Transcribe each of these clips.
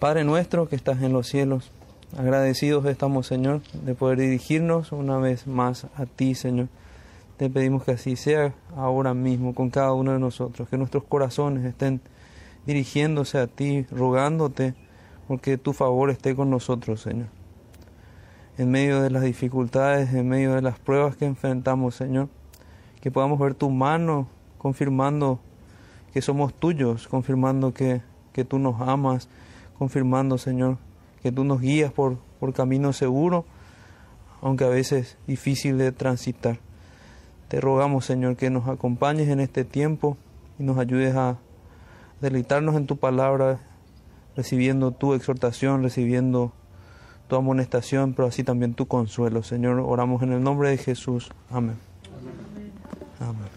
Padre nuestro que estás en los cielos, agradecidos estamos, Señor, de poder dirigirnos una vez más a ti, Señor. Te pedimos que así sea ahora mismo con cada uno de nosotros, que nuestros corazones estén dirigiéndose a ti, rogándote, porque tu favor esté con nosotros, Señor. En medio de las dificultades, en medio de las pruebas que enfrentamos, Señor, que podamos ver tu mano confirmando que somos tuyos, confirmando que, que tú nos amas, confirmando, Señor, que tú nos guías por, por camino seguro, aunque a veces difícil de transitar. Te rogamos, Señor, que nos acompañes en este tiempo y nos ayudes a deleitarnos en tu palabra, recibiendo tu exhortación, recibiendo tu amonestación, pero así también tu consuelo. Señor, oramos en el nombre de Jesús. Amén. Amén.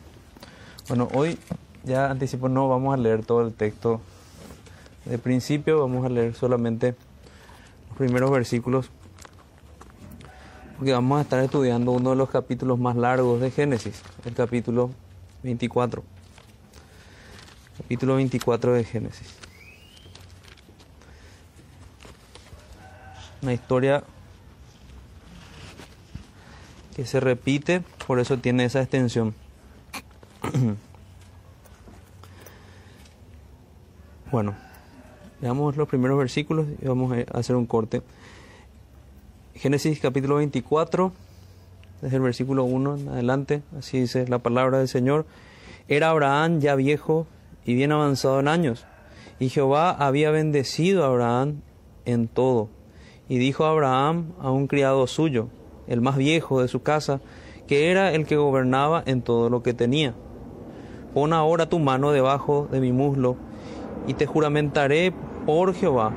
Bueno, hoy ya anticipo, no vamos a leer todo el texto. De principio vamos a leer solamente los primeros versículos porque vamos a estar estudiando uno de los capítulos más largos de Génesis, el capítulo 24. Capítulo 24 de Génesis. Una historia que se repite, por eso tiene esa extensión. bueno, veamos los primeros versículos y vamos a hacer un corte. Génesis capítulo 24, desde el versículo 1 en adelante, así dice la palabra del Señor. Era Abraham ya viejo y bien avanzado en años, y Jehová había bendecido a Abraham en todo. Y dijo Abraham a un criado suyo, el más viejo de su casa, que era el que gobernaba en todo lo que tenía. Pon ahora tu mano debajo de mi muslo, y te juramentaré por Jehová,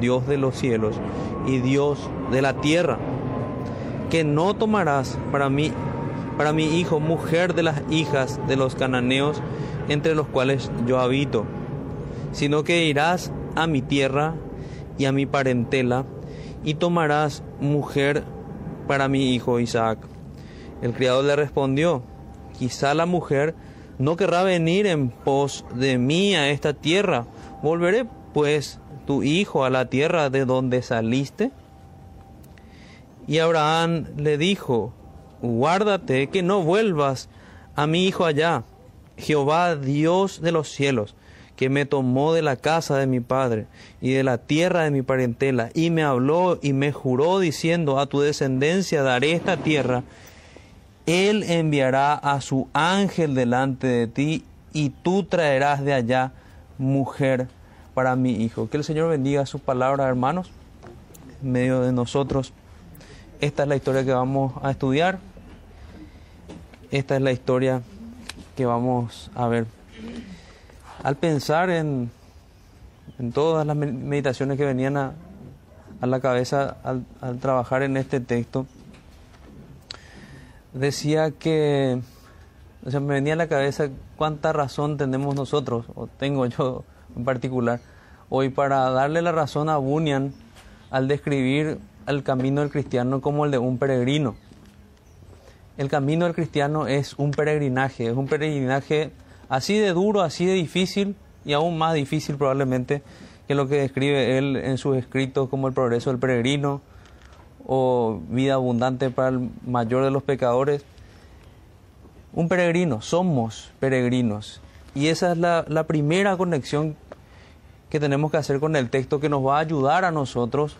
Dios de los cielos y Dios de la tierra, que no tomarás para mí, para mi hijo, mujer de las hijas de los cananeos, entre los cuales yo habito, sino que irás a mi tierra y a mi parentela, y tomarás mujer para mi hijo Isaac. El criado le respondió, quizá la mujer no querrá venir en pos de mí a esta tierra, volveré pues tu hijo a la tierra de donde saliste? Y Abraham le dijo, guárdate que no vuelvas a mi hijo allá. Jehová Dios de los cielos, que me tomó de la casa de mi padre y de la tierra de mi parentela, y me habló y me juró diciendo, a tu descendencia daré esta tierra, él enviará a su ángel delante de ti, y tú traerás de allá mujer para mi hijo. Que el Señor bendiga su palabra, hermanos, en medio de nosotros. Esta es la historia que vamos a estudiar. Esta es la historia que vamos a ver. Al pensar en, en todas las meditaciones que venían a, a la cabeza al, al, trabajar en este texto, decía que, o sea, me venía a la cabeza cuánta razón tenemos nosotros, o tengo yo en particular, hoy para darle la razón a Bunyan al describir el camino del cristiano como el de un peregrino. El camino del cristiano es un peregrinaje, es un peregrinaje así de duro, así de difícil y aún más difícil probablemente que lo que describe él en sus escritos como el progreso del peregrino o vida abundante para el mayor de los pecadores. Un peregrino, somos peregrinos. Y esa es la, la primera conexión que tenemos que hacer con el texto que nos va a ayudar a nosotros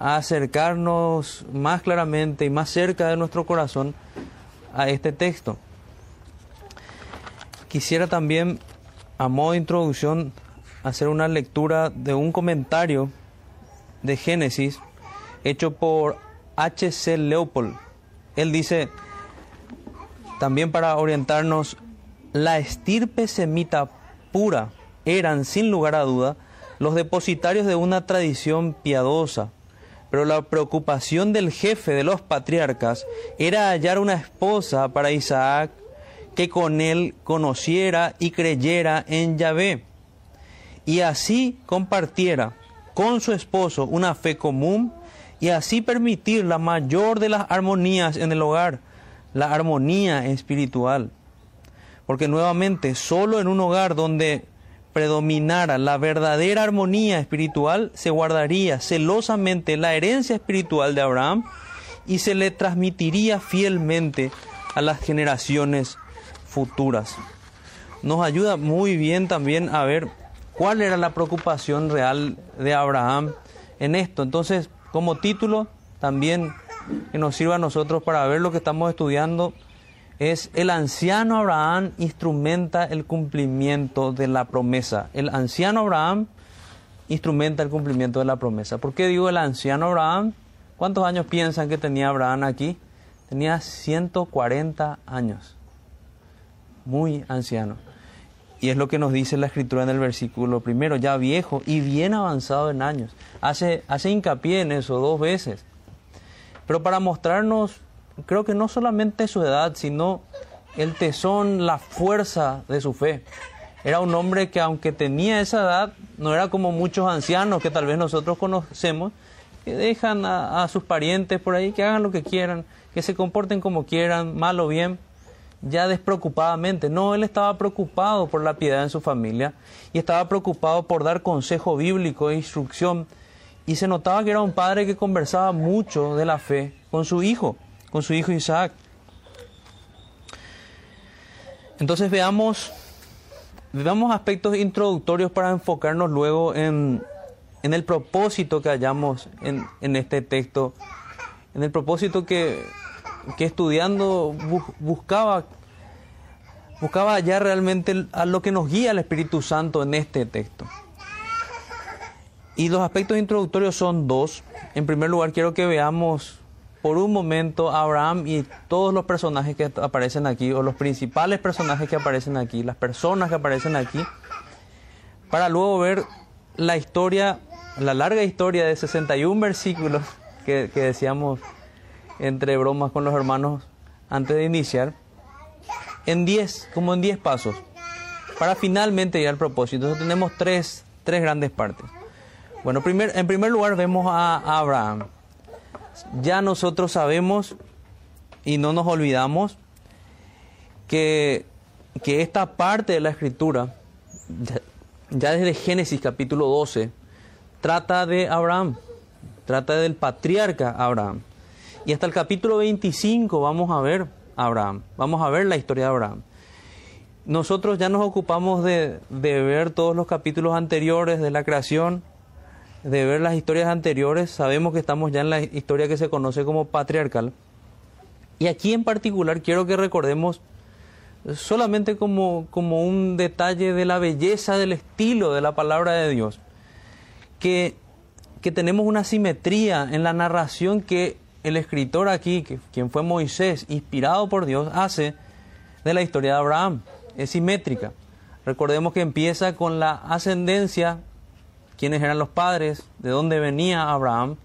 a acercarnos más claramente y más cerca de nuestro corazón a este texto. Quisiera también, a modo de introducción, hacer una lectura de un comentario de Génesis hecho por H.C. Leopold. Él dice, también para orientarnos, la estirpe semita pura eran, sin lugar a duda, los depositarios de una tradición piadosa, pero la preocupación del jefe de los patriarcas era hallar una esposa para Isaac que con él conociera y creyera en Yahvé, y así compartiera con su esposo una fe común y así permitir la mayor de las armonías en el hogar, la armonía espiritual. Porque nuevamente, solo en un hogar donde predominara la verdadera armonía espiritual, se guardaría celosamente la herencia espiritual de Abraham y se le transmitiría fielmente a las generaciones futuras. Nos ayuda muy bien también a ver cuál era la preocupación real de Abraham en esto. Entonces, como título, también que nos sirva a nosotros para ver lo que estamos estudiando, es el anciano Abraham instrumenta el cumplimiento de la promesa. El anciano Abraham instrumenta el cumplimiento de la promesa. ¿Por qué digo el anciano Abraham? ¿Cuántos años piensan que tenía Abraham aquí? Tenía 140 años. Muy anciano. Y es lo que nos dice la escritura en el versículo primero, ya viejo y bien avanzado en años. Hace, hace hincapié en eso dos veces. Pero para mostrarnos creo que no solamente su edad, sino el tesón, la fuerza de su fe. Era un hombre que aunque tenía esa edad, no era como muchos ancianos que tal vez nosotros conocemos, que dejan a, sus parientes por ahí que hagan lo que quieran, que se comporten como quieran, mal o bien, ya despreocupadamente. No, él estaba preocupado por la piedad en su familia y estaba preocupado por dar consejo bíblico e instrucción. Y se notaba que era un padre que conversaba mucho de la fe con su hijo con su hijo Isaac. Entonces veamos, veamos aspectos introductorios para enfocarnos luego en, el propósito que hallamos en, este texto, en el propósito que, estudiando buscaba, buscaba ya realmente a lo que nos guía el Espíritu Santo en este texto. Y los aspectos introductorios son dos. En primer lugar, quiero que veamos por un momento Abraham y todos los personajes que aparecen aquí, o los principales personajes que aparecen aquí, las personas que aparecen aquí, para luego ver la historia, la larga historia de 61 versículos que, decíamos entre bromas con los hermanos antes de iniciar, en 10, como en 10 pasos, para finalmente llegar al propósito. Entonces tenemos tres, tres grandes partes. Bueno, primer, en primer lugar vemos a Abraham ya nosotros sabemos y no nos olvidamos que, esta parte de la escritura, ya, desde Génesis capítulo 12, trata de Abraham, trata del patriarca Abraham. Y hasta el capítulo 25 vamos a ver Abraham, vamos a ver la historia de Abraham. Nosotros ya nos ocupamos de, de ver todos los capítulos anteriores de la creación, de ver las historias anteriores, sabemos que estamos ya en la historia que se conoce como patriarcal. Y aquí en particular quiero que recordemos solamente como, como un detalle de la belleza del estilo de la palabra de Dios, que, que tenemos una simetría en la narración que el escritor aquí, que, quien fue Moisés, inspirado por Dios, hace de la historia de Abraham. Es simétrica. Recordemos que empieza con la ascendencia quiénes eran los padres, de dónde venía Abraham,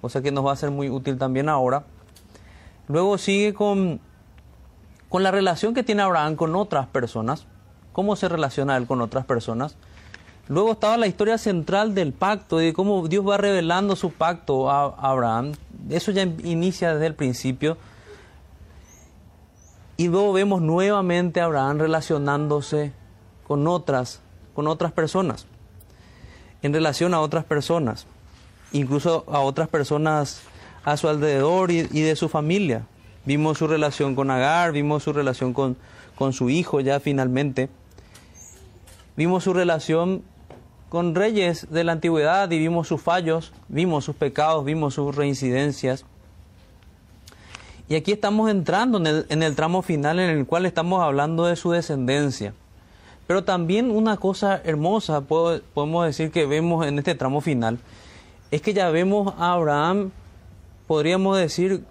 cosa que nos va a ser muy útil también ahora. Luego sigue con, con la relación que tiene Abraham con otras personas, cómo se relaciona él con otras personas. Luego estaba la historia central del pacto y de cómo Dios va revelando su pacto a Abraham. Eso ya inicia desde el principio. Y luego vemos nuevamente a Abraham relacionándose con otras, con otras personas en relación a otras personas, incluso a otras personas a su alrededor y, de su familia. Vimos su relación con Agar, vimos su relación con, con su hijo ya finalmente. Vimos su relación con reyes de la antigüedad y vimos sus fallos, vimos sus pecados, vimos sus reincidencias. Y aquí estamos entrando en el, en el tramo final en el cual estamos hablando de su descendencia. Pero también una cosa hermosa, podemos decir que vemos en este tramo final, es que ya vemos a Abraham, podríamos decir,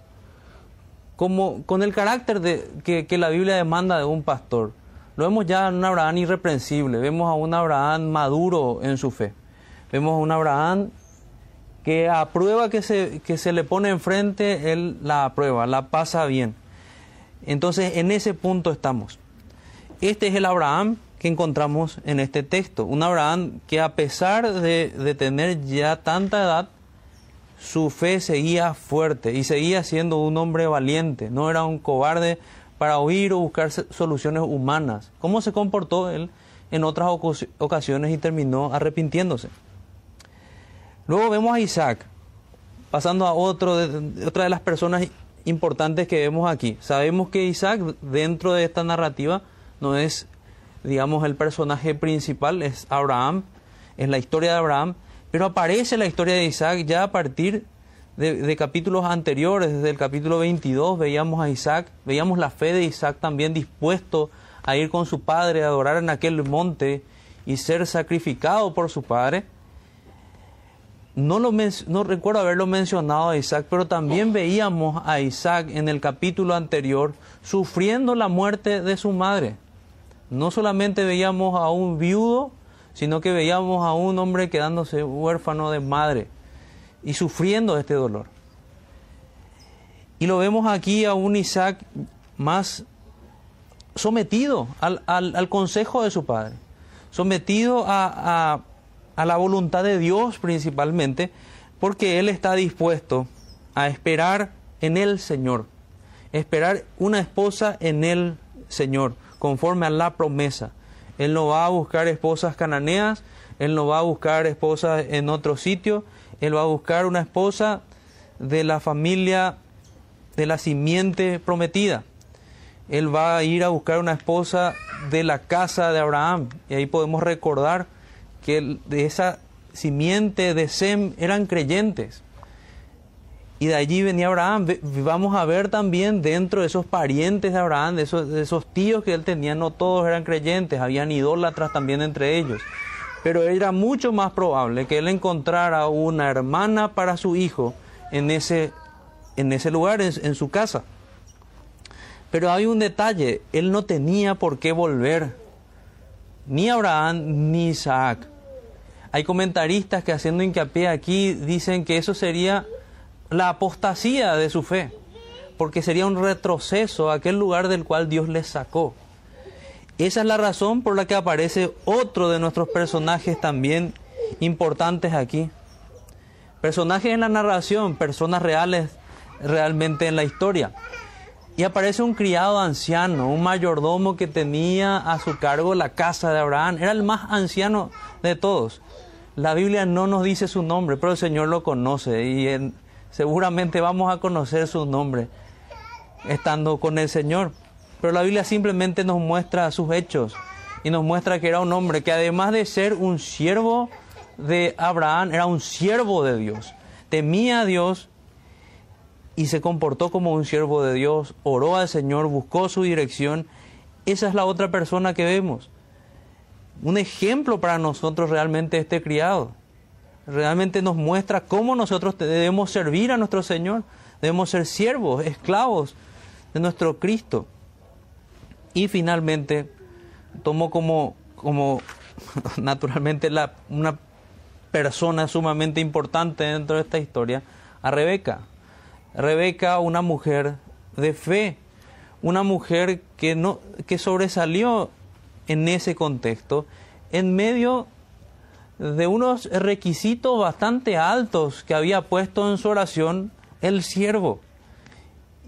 como con el carácter que, la Biblia demanda de un pastor. Lo vemos ya en un Abraham irreprensible, vemos a un Abraham maduro en su fe, vemos a un Abraham que a que se, que se le pone enfrente, él la aprueba, la pasa bien. Entonces en ese punto estamos. Este es el Abraham que encontramos en este texto. Un Abraham que a pesar de, tener ya tanta edad, su fe seguía fuerte y seguía siendo un hombre valiente, no era un cobarde para oír o buscar soluciones humanas. ¿Cómo se comportó él? en otras ocasiones y terminó arrepintiéndose. Luego vemos a Isaac, pasando a otro de, otra de las personas importantes que vemos aquí. Sabemos que Isaac dentro de esta narrativa no es, digamos, el personaje principal, es Abraham, es la historia de Abraham, pero aparece la historia de Isaac ya a partir de, capítulos anteriores, desde el capítulo 22 veíamos a Isaac, veíamos la fe de Isaac también dispuesto a ir con su padre a adorar en aquel monte y ser sacrificado por su padre. No, lo no recuerdo haberlo mencionado a Isaac, pero también veíamos a Isaac en el capítulo anterior sufriendo la muerte de su madre. No solamente veíamos a un viudo, sino que veíamos a un hombre quedándose huérfano de madre y sufriendo este dolor. Y lo vemos aquí a un Isaac más sometido al, consejo de su padre, sometido a, a la voluntad de Dios principalmente, porque él está dispuesto a esperar en el Señor, esperar una esposa en el Señor, conforme a la promesa. Él no va a buscar esposas cananeas, él no va a buscar esposas en otro sitio, él va a buscar una esposa de la familia de la simiente prometida. Él va a ir a buscar una esposa de la casa de Abraham. Y ahí podemos recordar que de esa simiente de Sem eran creyentes. Y de allí venía Abraham. Vamos a ver también dentro de esos parientes de Abraham, de esos, tíos que él tenía, no todos eran creyentes, habían idólatras también entre ellos pero era mucho más probable que él encontrara una hermana para su hijo en ese, en ese lugar, en, su casa. Pero hay un detalle, él no tenía por qué volver, ni Abraham ni Isaac. Hay comentaristas que haciendo hincapié aquí dicen que eso sería la apostasía de su fe, porque sería un retroceso a aquel lugar del cual Dios les sacó. Esa es la razón por la que aparece otro de nuestros personajes también importantes aquí. Personajes en la narración, personas reales realmente en la historia. Y aparece un criado anciano, un mayordomo que tenía a su cargo la casa de Abraham. Era el más anciano de todos. La Biblia no nos dice su nombre, pero el Señor lo conoce y seguramente vamos a conocer su nombre estando con el Señor. Pero la Biblia simplemente nos muestra sus hechos y nos muestra que era un hombre que además de ser un siervo de Abraham, era un siervo de Dios. Temía a Dios y se comportó como un siervo de Dios, oró al Señor, buscó su dirección. Esa es la otra persona que vemos. Un ejemplo para nosotros realmente este criado. Realmente nos muestra cómo nosotros debemos servir a nuestro Señor. Debemos ser siervos, esclavos de nuestro Cristo. Y finalmente tomó como, como naturalmente la, una persona sumamente importante dentro de esta historia a Rebeca. Rebeca, una mujer de fe, una mujer que, no, que sobresalió en ese contexto en medio de unos requisitos bastante altos que había puesto en su oración el siervo.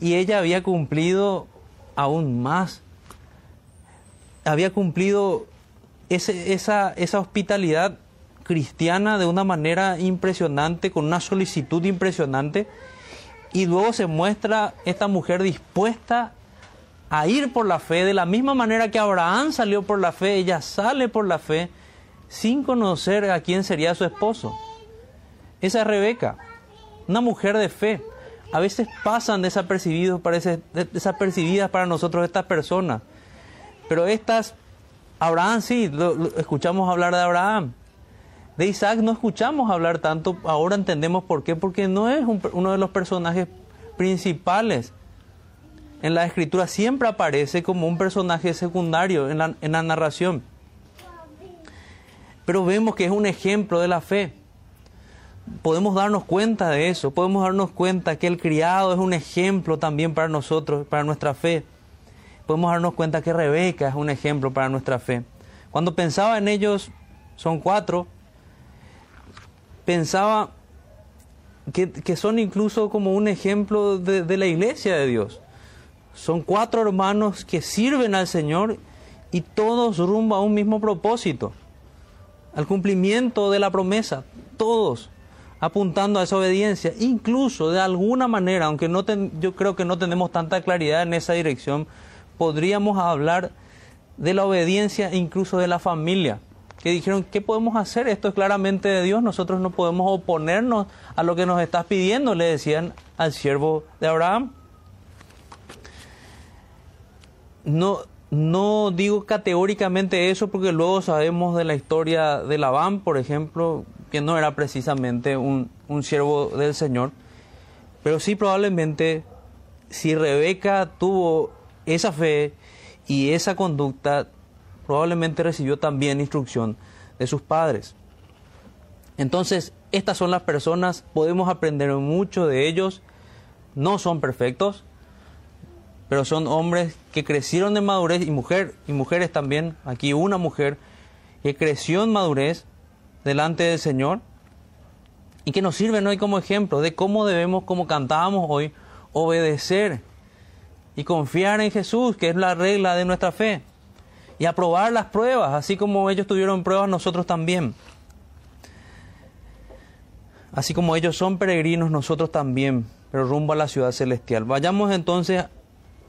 Y ella había cumplido aún más. Había cumplido esa, esa hospitalidad cristiana de una manera impresionante, con una solicitud impresionante, y luego se muestra esta mujer dispuesta a ir por la fe, de la misma manera que Abraham salió por la fe, ella sale por la fe, sin conocer a quién sería su esposo. Esa es Rebeca, una mujer de fe. A veces pasan desapercibidos, parece, desapercibidas para nosotros estas personas pero estas, Abraham sí, escuchamos hablar de Abraham. De Isaac no escuchamos hablar tanto, ahora entendemos por qué, porque no es uno de los personajes principales. En la escritura siempre aparece como un personaje secundario en la, en la narración. Pero vemos que es un ejemplo de la fe. Podemos darnos cuenta de eso, podemos darnos cuenta que el criado es un ejemplo también para nosotros, para nuestra fe podemos darnos cuenta que Rebeca es un ejemplo para nuestra fe. Cuando pensaba en ellos, son cuatro, pensaba que, son incluso como un ejemplo de, de, la iglesia de Dios. Son cuatro hermanos que sirven al Señor y todos rumbo a un mismo propósito, al cumplimiento de la promesa, todos apuntando a esa obediencia, incluso de alguna manera, aunque no yo creo que no tenemos tanta claridad en esa dirección, podríamos hablar de la obediencia incluso de la familia, que dijeron, ¿qué podemos hacer? Esto es claramente de Dios, nosotros no podemos oponernos a lo que nos estás pidiendo, le decían al siervo de Abraham. No, no digo categóricamente eso porque luego sabemos de la historia de Labán, por ejemplo, que no era precisamente un, siervo del Señor, pero sí probablemente si Rebeca tuvo esa fe y esa conducta, probablemente recibió también instrucción de sus padres. Entonces, estas son las personas, podemos aprender mucho de ellos, no son perfectos, pero son hombres que crecieron en madurez y y mujeres también, aquí una mujer que creció en madurez delante del Señor y que nos sirven hoy como ejemplo de cómo debemos, como cantábamos hoy, obedecer y confiar en Jesús, que es la regla de nuestra fe, y aprobar las pruebas, así como ellos tuvieron pruebas, nosotros también. Así como ellos son peregrinos, nosotros también, pero rumbo a la ciudad celestial. Vayamos entonces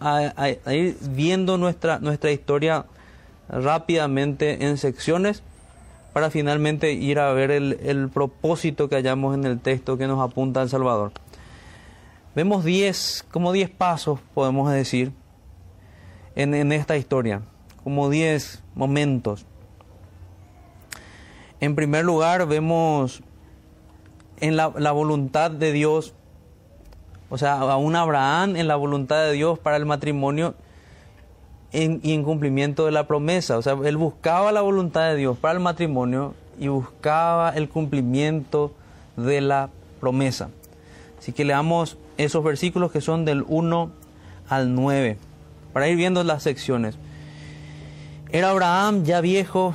a, ir viendo nuestra, nuestra historia rápidamente en secciones para finalmente ir a ver el, el propósito que hallamos en el texto que nos apunta al Salvador. Vemos diez, como diez pasos, podemos decir, en, en esta historia, como diez momentos. En primer lugar, vemos en la, la, voluntad de Dios, o sea, a un Abraham en la voluntad de Dios para el matrimonio y en cumplimiento de la promesa. O sea, él buscaba la voluntad de Dios para el matrimonio y buscaba el cumplimiento de la promesa. Así que leamos esos versículos que son del 1 al 9, para ir viendo las secciones. Era Abraham ya viejo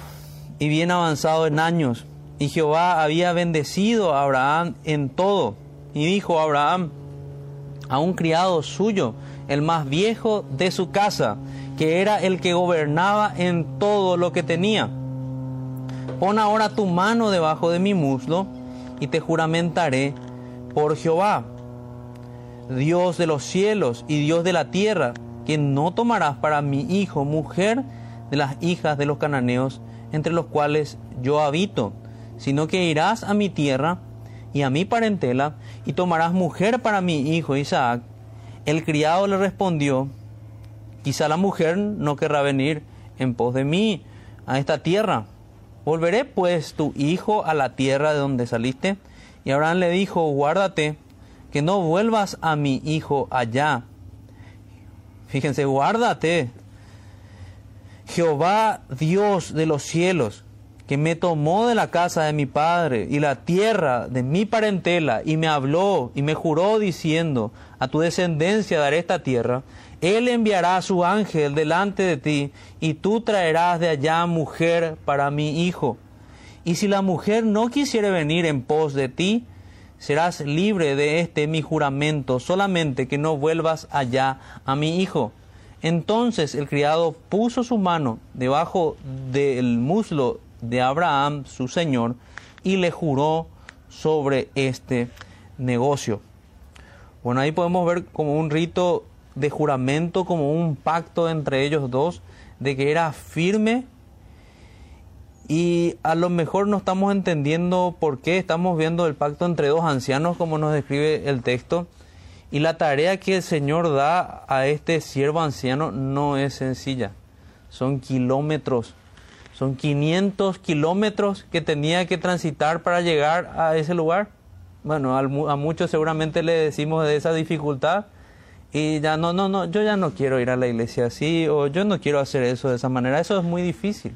y bien avanzado en años, y Jehová había bendecido a Abraham en todo. Y dijo a Abraham a un criado suyo, el más viejo de su casa, que era el que gobernaba en todo lo que tenía. Pon ahora tu mano debajo de mi muslo y te juramentaré por Jehová, Dios de los cielos y Dios de la tierra, que no tomarás para mi hijo mujer de las hijas de los cananeos, entre los cuales yo habito, sino que irás a mi tierra y a mi parentela, y tomarás mujer para mi hijo Isaac. El criado le respondió, quizá la mujer no querrá venir en pos de mí a esta tierra. Volveré pues tu hijo a la tierra de donde saliste. Y Abraham le dijo, guárdate que no vuelvas a mi hijo allá. Fíjense, guárdate. Jehová Dios de los cielos, que me tomó de la casa de mi padre y la tierra de mi parentela, y me habló y me juró diciendo, a tu descendencia daré esta tierra, él enviará a su ángel delante de ti, y tú traerás de allá mujer para mi hijo. Y si la mujer no quisiere venir en pos de ti, serás libre de este mi juramento, solamente que no vuelvas allá a mi hijo. Entonces el criado puso su mano debajo del muslo de Abraham, su señor, y le juró sobre este negocio. Bueno, ahí podemos ver como un rito de juramento, como un pacto entre ellos dos, de que era firme y a lo mejor no estamos entendiendo por qué estamos viendo el pacto entre dos ancianos, como nos describe el texto. Y la tarea que el Señor da a este siervo anciano no es sencilla. Son kilómetros. Son 500 kilómetros que tenía que transitar para llegar a ese lugar. Bueno, a muchos seguramente le decimos de esa dificultad. Y ya no, no, no, yo ya no quiero ir a la iglesia así o yo no quiero hacer eso de esa manera. Eso es muy difícil.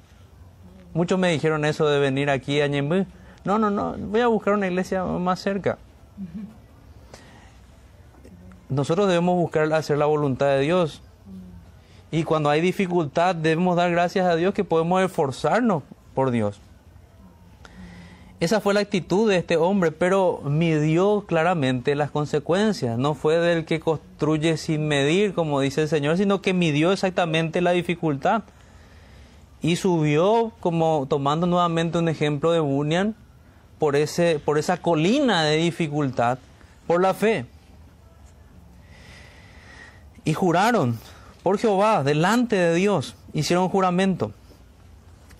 Muchos me dijeron eso de venir aquí a Ñemby. No, no, no, voy a buscar una iglesia más cerca. Nosotros debemos buscar hacer la voluntad de Dios. Y cuando hay dificultad debemos dar gracias a Dios que podemos esforzarnos por Dios. Esa fue la actitud de este hombre, pero midió claramente las consecuencias. No fue del que construye sin medir, como dice el Señor, sino que midió exactamente la dificultad. y subió, como tomando nuevamente un ejemplo de Bunyan, por, ese, por esa colina de dificultad, por la fe. Y juraron por Jehová, delante de Dios, hicieron juramento.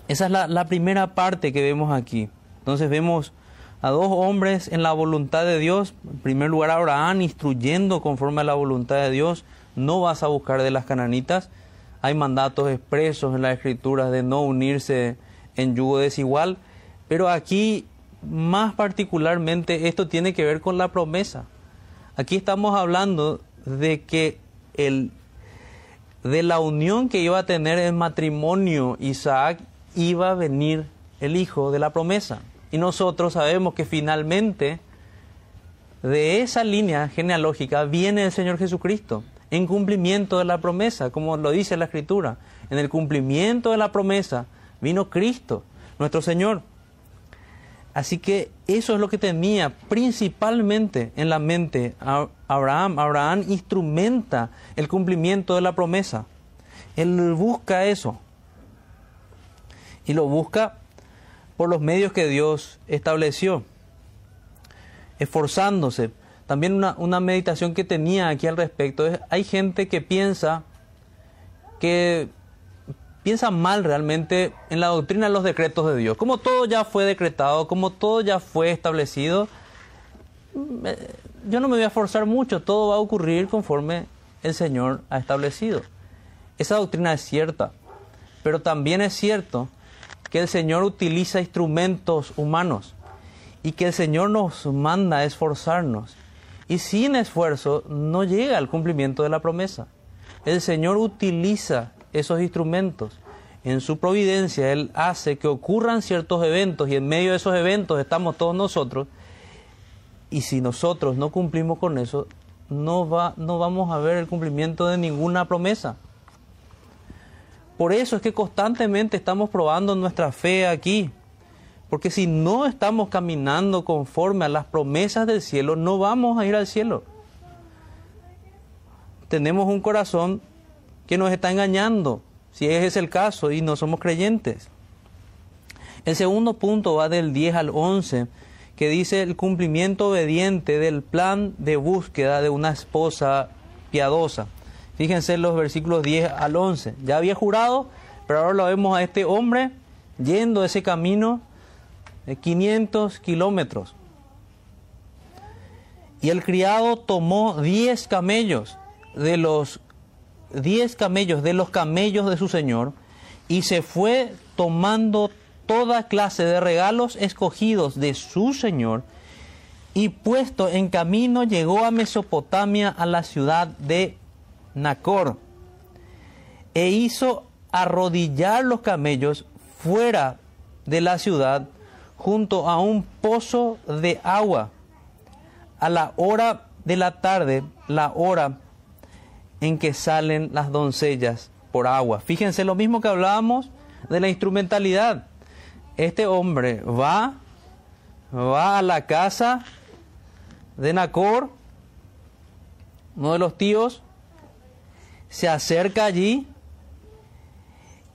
Esa es la, primera parte que vemos aquí. Entonces vemos a dos hombres en la voluntad de Dios. En primer lugar, Abraham instruyendo conforme a la voluntad de Dios. No vas a buscar de las cananitas. Hay mandatos expresos en las escrituras de no unirse en yugo desigual. Pero aquí, más particularmente, esto tiene que ver con la promesa. Aquí estamos hablando de que el, de la unión que iba a tener en matrimonio Isaac iba a venir el hijo de la promesa. Y nosotros sabemos que finalmente de esa línea genealógica viene el Señor Jesucristo, en cumplimiento de la promesa, como lo dice la Escritura. En el cumplimiento de la promesa vino Cristo, nuestro Señor. Así que eso es lo que tenía principalmente en la mente Abraham. Abraham instrumenta el cumplimiento de la promesa. Él busca eso. Y lo busca por los medios que Dios estableció, esforzándose. También una, meditación que tenía aquí al respecto es, hay gente que piensa que piensa mal realmente en la doctrina de los decretos de Dios. Como todo ya fue decretado, como todo ya fue establecido, mm, eh, yo no me voy a forzar mucho, todo va a ocurrir conforme el Señor ha establecido. Esa doctrina es cierta, pero también es cierto que el Señor utiliza instrumentos humanos y que el Señor nos manda a esforzarnos. Y sin esfuerzo no llega al cumplimiento de la promesa. El Señor utiliza esos instrumentos. En su providencia Él hace que ocurran ciertos eventos y en medio de esos eventos estamos todos nosotros. Y si nosotros no cumplimos con eso, no, va, no vamos a ver el cumplimiento de ninguna promesa. Por eso es que constantemente estamos probando nuestra fe aquí. Porque si no estamos caminando conforme a las promesas del cielo, no vamos a ir al cielo. Tenemos un corazón que nos está engañando, si ese es el caso y no somos creyentes. El segundo punto va del 10 al 11, que dice el cumplimiento obediente del plan de búsqueda de una esposa piadosa. Fíjense los versículos 10 al 11. Ya había jurado, pero ahora lo vemos a este hombre yendo ese camino de 500 kilómetros. Y el criado tomó 10 camellos de los diez camellos de los camellos de su señor y se fue tomando toda clase de regalos escogidos de su señor y puesto en camino llegó a Mesopotamia a la ciudad de Nacor e hizo arrodillar los camellos fuera de la ciudad junto a un pozo de agua. A la hora de la tarde, la hora en que salen las doncellas por agua. Fíjense lo mismo que hablábamos de la instrumentalidad. Este hombre va, va a la casa de Nacor, uno de los tíos, se acerca allí,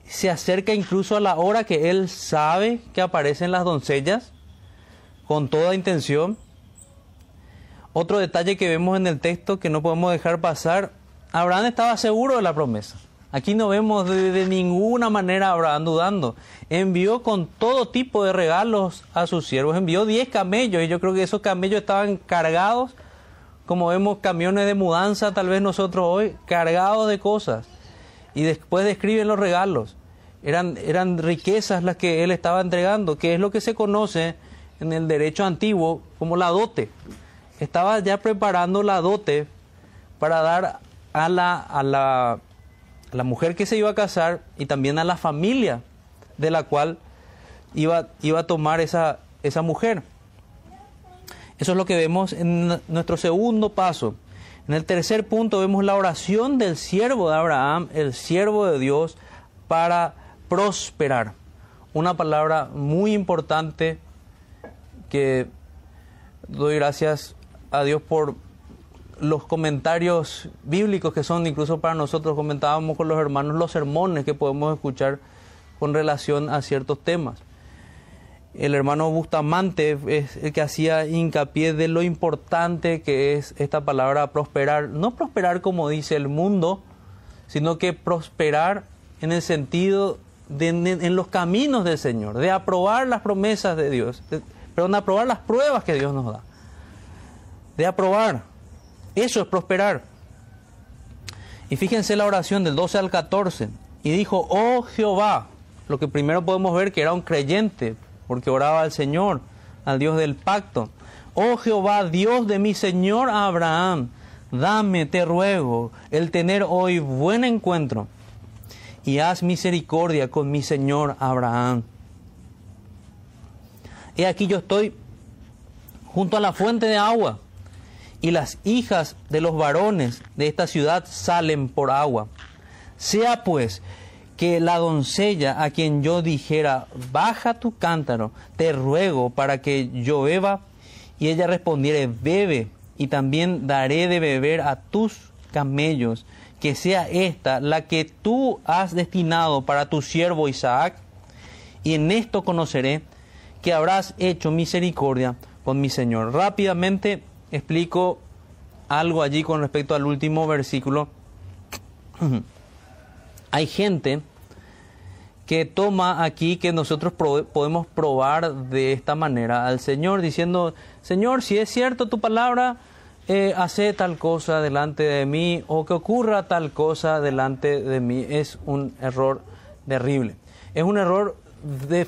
se acerca incluso a la hora que él sabe que aparecen las doncellas, con toda intención. Otro detalle que vemos en el texto que no podemos dejar pasar, Abraham estaba seguro de la promesa. Aquí no vemos de, ninguna manera a Abraham dudando. Envió con todo tipo de regalos a sus siervos. Envió 10 camellos y yo creo que esos camellos estaban cargados, como vemos camiones de mudanza, tal vez nosotros hoy, cargados de cosas. Y después describen los regalos. Eran, eran riquezas las que él estaba entregando, que es lo que se conoce en el derecho antiguo como la dote. Estaba ya preparando la dote para dar a la, a la, la mujer que se iba a casar y también a la familia de la cual iba, iba a tomar esa, esa mujer. Eso es lo que vemos en nuestro segundo paso. En el tercer punto vemos la oración del siervo de Abraham, el siervo de Dios, para prosperar. Una palabra muy importante que doy gracias a Dios por los comentarios bíblicos que son incluso para nosotros, comentábamos con los hermanos los sermones que podemos escuchar con relación a ciertos temas. El hermano Bustamante es el que hacía hincapié de lo importante que es esta palabra prosperar. No prosperar como dice el mundo, sino que prosperar en el sentido de en, los caminos del Señor, de aprobar las promesas de Dios, de, aprobar las pruebas que Dios nos da. De aprobar. Eso es prosperar. Y fíjense la oración del 12 al 14. Y dijo, oh Jehová, lo que primero podemos ver que era un creyente, porque oraba al Señor, al Dios del pacto. Oh Jehová, Dios de mi Señor Abraham, dame, te ruego, el tener hoy buen encuentro y haz misericordia con mi Señor Abraham. He aquí yo estoy junto a la fuente de agua y las hijas de los varones de esta ciudad salen por agua. Sea pues que la doncella a quien yo dijera, baja tu cántaro, te ruego para que yo beba, y ella respondiere, bebe, y también daré de beber a tus camellos, que sea esta la que tú has destinado para tu siervo Isaac, y en esto conoceré que habrás hecho misericordia con mi Señor. Rápidamente explico algo allí con respecto al último versículo. Hay gente que toma aquí que nosotros podemos probar de esta manera al Señor, diciendo, Señor, si es cierto tu palabra, eh, hace tal cosa delante de mí o que ocurra tal cosa delante de mí. Es un error terrible. Es un error de,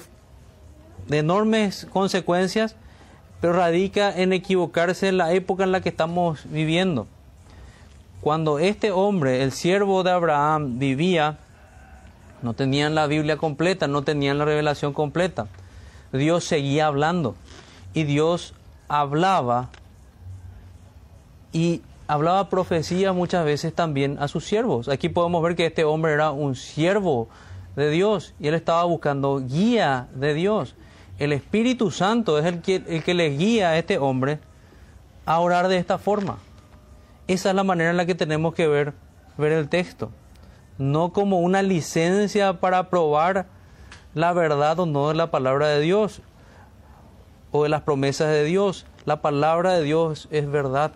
de enormes consecuencias, pero radica en equivocarse en la época en la que estamos viviendo. Cuando este hombre, el siervo de Abraham, vivía, no tenían la Biblia completa, no tenían la revelación completa. Dios seguía hablando y Dios hablaba y hablaba profecía muchas veces también a sus siervos. Aquí podemos ver que este hombre era un siervo de Dios y él estaba buscando guía de Dios. El Espíritu Santo es el que, el que le guía a este hombre a orar de esta forma. Esa es la manera en la que tenemos que ver, ver el texto. No como una licencia para probar la verdad o no de la palabra de Dios o de las promesas de Dios. La palabra de Dios es verdad.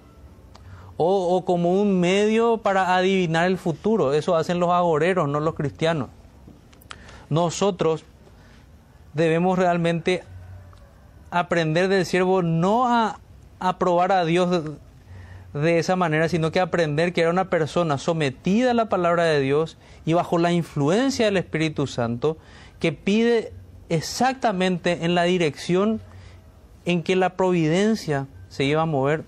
O, o, como un medio para adivinar el futuro. Eso hacen los agoreros, no los cristianos. Nosotros debemos realmente aprender del siervo no a, a probar a Dios de esa manera, sino que aprender que era una persona sometida a la palabra de Dios y bajo la influencia del Espíritu Santo, que pide exactamente en la dirección en que la providencia se iba a mover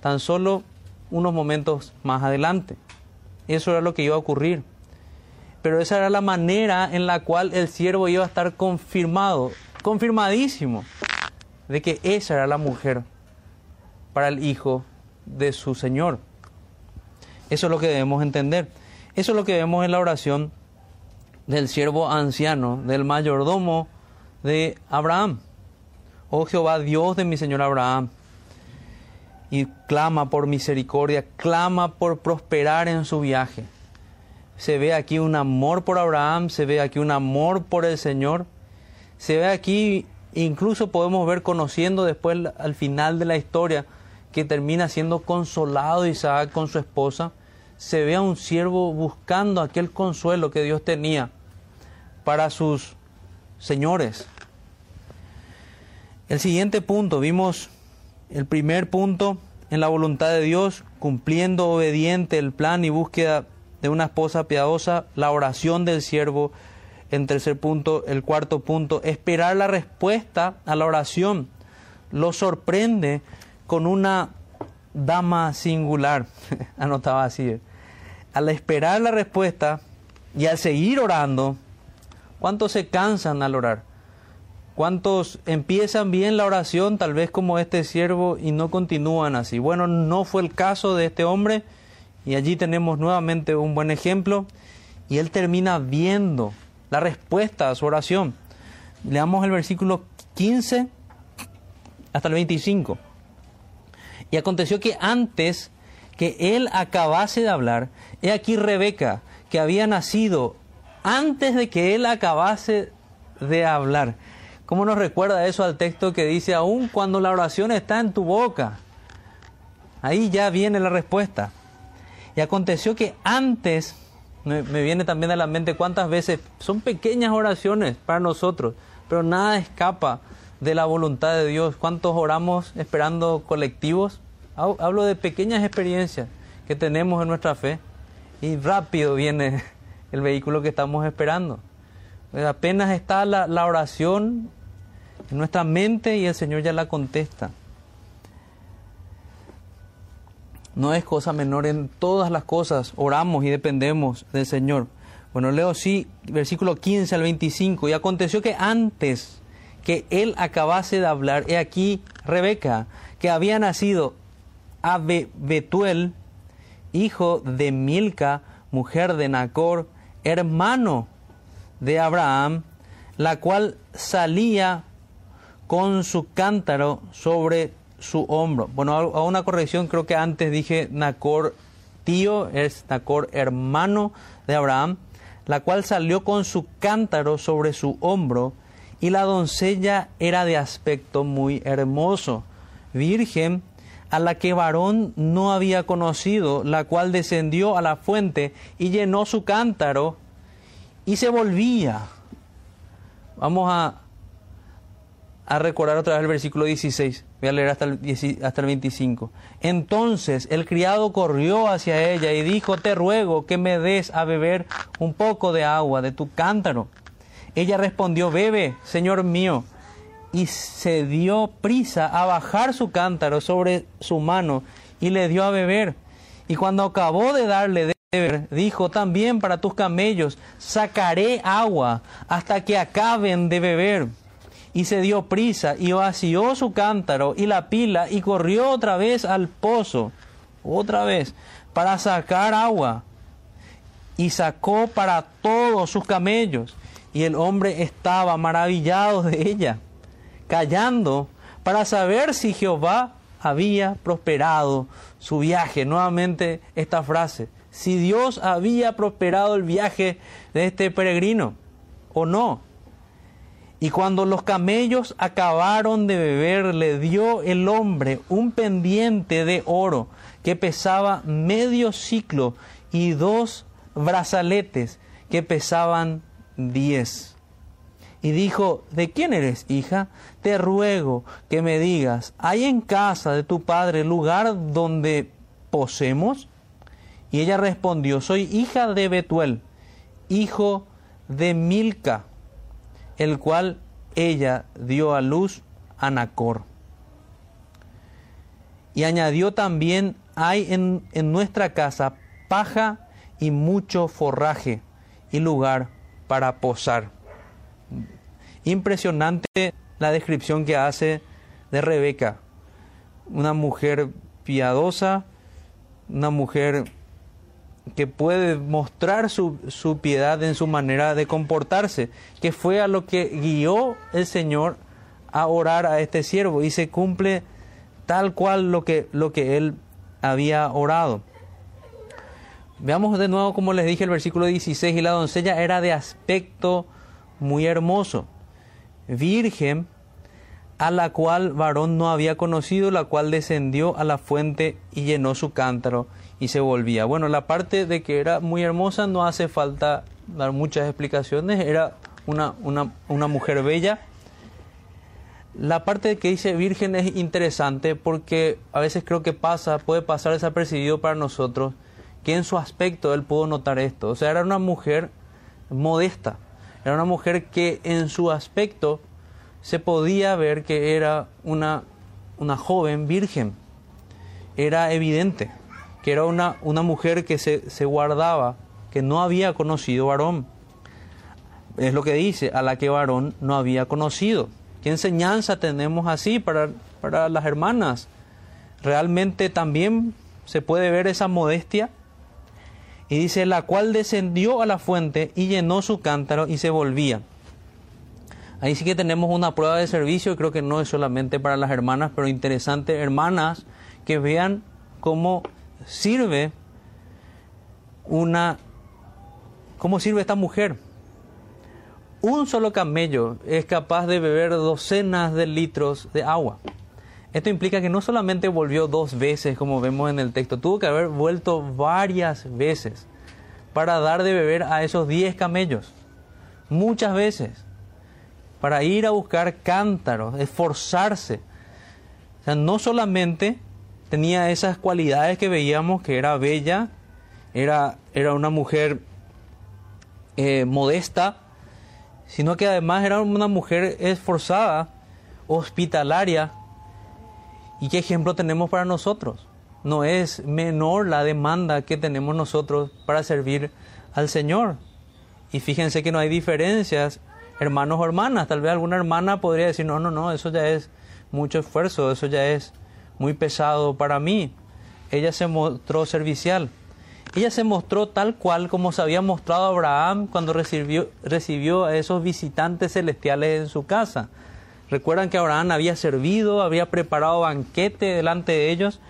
tan solo unos momentos más adelante. Eso era lo que iba a ocurrir. Pero esa era la manera en la cual el siervo iba a estar confirmado, confirmadísimo, de que esa era la mujer para el hijo de su Señor. Eso es lo que debemos entender. Eso es lo que vemos en la oración del siervo anciano, del mayordomo de Abraham. Oh Jehová, Dios de mi Señor Abraham. Y clama por misericordia, clama por prosperar en su viaje. Se ve aquí un amor por Abraham, se ve aquí un amor por el Señor. Se ve aquí, incluso podemos ver conociendo después al final de la historia, que termina siendo consolado Isaac con su esposa, se ve a un siervo buscando aquel consuelo que Dios tenía para sus señores. El siguiente punto, vimos el primer punto en la voluntad de Dios, cumpliendo obediente el plan y búsqueda de una esposa piadosa, la oración del siervo. En tercer punto, el cuarto punto, esperar la respuesta a la oración. Lo sorprende con una dama singular, anotaba así. Al esperar la respuesta y al seguir orando, ¿cuántos se cansan al orar? ¿Cuántos empiezan bien la oración, tal vez como este siervo, y no continúan así? Bueno, no fue el caso de este hombre, y allí tenemos nuevamente un buen ejemplo, y él termina viendo la respuesta a su oración. Leamos el versículo 15 hasta el 25. Y aconteció que antes que él acabase de hablar, he aquí Rebeca, que había nacido antes de que él acabase de hablar. ¿Cómo nos recuerda eso al texto que dice, aún cuando la oración está en tu boca? Ahí ya viene la respuesta. Y aconteció que antes, me, viene también a la mente cuántas veces son pequeñas oraciones para nosotros, pero nada escapa de la voluntad de Dios. ¿Cuántos oramos esperando colectivos? Hablo de pequeñas experiencias que tenemos en nuestra fe y rápido viene el vehículo que estamos esperando. Pues apenas está la oración en nuestra mente y el Señor ya la contesta. No es cosa menor en todas las cosas. Oramos y dependemos del Señor. Bueno, leo sí, versículo 15 al 25. Y aconteció que antes que él acabase de hablar, he aquí Rebeca, que había nacido a Betuel, hijo de Milca, mujer de Nacor, hermano de Abraham, la cual salía con su cántaro sobre su hombro. Bueno, a una corrección, creo que antes dije Nacor tío, es Nacor hermano de Abraham, la cual salió con su cántaro sobre su hombro, y la doncella era de aspecto muy hermoso, virgen, a la que varón no había conocido, la cual descendió a la fuente y llenó su cántaro y se volvía. Vamos a, a recordar otra vez el versículo 16. Voy a leer hasta el, hasta el 25. Entonces el criado corrió hacia ella y dijo, te ruego que me des a beber un poco de agua de tu cántaro. Ella respondió, bebe, señor mío y se dio prisa a bajar su cántaro sobre su mano y le dio a beber. Y cuando acabó de darle de beber, dijo también para tus camellos, sacaré agua hasta que acaben de beber. Y se dio prisa y vació su cántaro y la pila y corrió otra vez al pozo, otra vez, para sacar agua. Y sacó para todos sus camellos. Y el hombre estaba maravillado de ella callando para saber si Jehová había prosperado su viaje. Nuevamente esta frase, si Dios había prosperado el viaje de este peregrino o no. Y cuando los camellos acabaron de beber, le dio el hombre un pendiente de oro que pesaba medio ciclo y dos brazaletes que pesaban diez y dijo, ¿de quién eres hija? Te ruego que me digas, ¿hay en casa de tu padre lugar donde posemos? Y ella respondió, soy hija de Betuel, hijo de Milca, el cual ella dio a luz a Nacor. Y añadió también, hay en, en nuestra casa paja y mucho forraje y lugar para posar. Impresionante la descripción que hace de Rebeca, una mujer piadosa, una mujer que puede mostrar su, su, piedad en su manera de comportarse, que fue a lo que guió el Señor a orar a este siervo y se cumple tal cual lo que, lo que él había orado. Veamos de nuevo como les dije el versículo 16, y la doncella era de aspecto muy hermoso virgen, a la cual varón no había conocido, la cual descendió a la fuente y llenó su cántaro y se volvía. Bueno, la parte de que era muy hermosa no hace falta dar muchas explicaciones, era una, una, una mujer bella. La parte de que dice virgen es interesante porque a veces creo que pasa, puede pasar desapercibido para nosotros, que en su aspecto él pudo notar esto. O sea, era una mujer modesta, era una mujer que en su aspecto se podía ver que era una, una joven virgen. Era evidente que era una, una mujer que se, se guardaba, que no había conocido varón. Es lo que dice, a la que varón no había conocido. ¿Qué enseñanza tenemos así para, para las hermanas? Realmente también se puede ver esa modestia y dice, la cual descendió a la fuente y llenó su cántaro y se volvía. Ahí sí que tenemos una prueba de servicio, creo que no es solamente para las hermanas, pero interesante, hermanas, que vean cómo sirve una, cómo sirve esta mujer, un solo camello es capaz de beber docenas de litros de agua. Esto implica que no solamente volvió dos veces, como vemos en el texto, tuvo que haber vuelto varias veces para dar de beber a esos diez camellos. Muchas veces. Para ir a buscar cántaros, esforzarse. O sea, no solamente tenía esas cualidades que veíamos, que era bella, era, era una mujer eh, modesta, sino que además era una mujer esforzada, hospitalaria. ¿Y qué ejemplo tenemos para nosotros? No es menor la demanda que tenemos nosotros para servir al Señor. Y fíjense que no hay diferencias, hermanos o hermanas. Tal vez alguna hermana podría decir, no, no, no, eso ya es mucho esfuerzo, eso ya es muy pesado para mí. Ella se mostró servicial. Ella se mostró tal cual como se había mostrado Abraham cuando recibió, recibió a esos visitantes celestiales en su casa. Recuerdan que Abraham había servido, había preparado banquete delante de ellos.